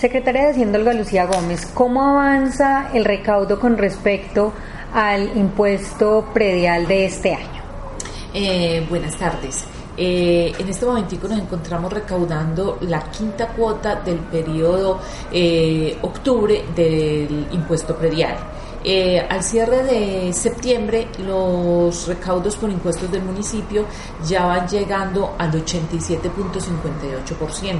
Secretaria de Hacienda Olga Lucía Gómez, ¿cómo avanza el recaudo con respecto al impuesto predial de este año? Eh, buenas tardes. Eh, en este momentico nos encontramos recaudando la quinta cuota del periodo eh, octubre del impuesto predial. Eh, al cierre de septiembre, los recaudos por impuestos del municipio ya van llegando al 87.58%.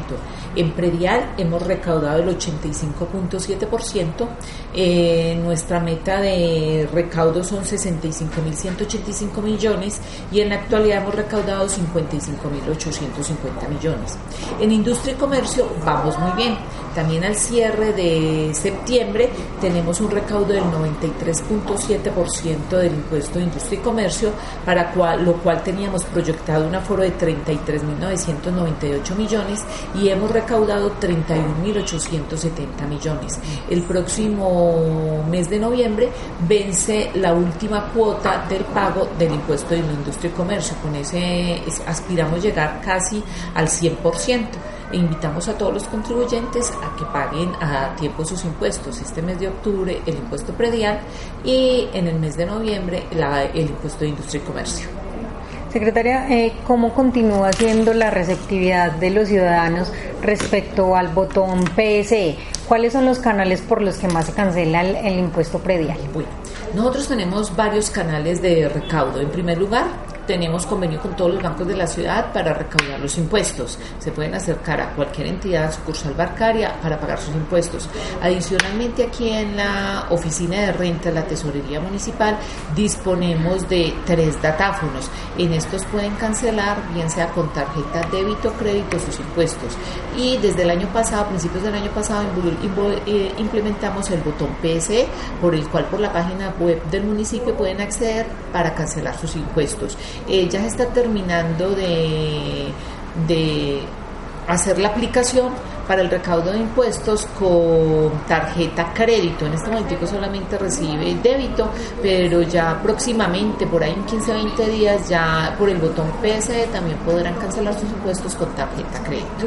En predial hemos recaudado el 85.7%. Eh, nuestra meta de recaudo son 65.185 millones y en la actualidad hemos recaudado 55.850 millones. En industria y comercio vamos muy bien. También al cierre de septiembre tenemos un recaudo del 93.7% del impuesto de industria y comercio, para lo cual teníamos proyectado un aforo de 33.998 millones y hemos recaudado 31.870 millones. El próximo mes de noviembre vence la última cuota del pago del impuesto de industria y comercio. Con ese aspiramos llegar casi al 100% e invitamos a todos los contribuyentes a que paguen a tiempo sus impuestos. Este mes de octubre el impuesto predial y en el mes de noviembre el impuesto de industria y comercio. Secretaria, eh, ¿cómo continúa siendo la receptividad de los ciudadanos respecto al botón PSE? ¿Cuáles son los canales por los que más se cancela el, impuesto predial? Bueno, nosotros tenemos varios canales de recaudo. En primer lugar, tenemos convenio con todos los bancos de la ciudad para recaudar los impuestos. Se pueden acercar a cualquier entidad sucursal bancaria para pagar sus impuestos. Adicionalmente, aquí en la oficina de renta, la tesorería municipal, disponemos de tres datáfonos. En estos pueden cancelar, bien sea con tarjeta débito crédito, sus impuestos. Y desde el año pasado, a principios del año pasado, eh, implementamos el botón PSE, por el cual por la página web del municipio pueden acceder para cancelar sus impuestos. Se está terminando de, de hacer la aplicación para el recaudo de impuestos con tarjeta crédito. En este momento solamente recibe débito, pero ya próximamente, por ahí en 15 20 días, ya por el botón PSE también podrán cancelar sus impuestos con tarjeta crédito.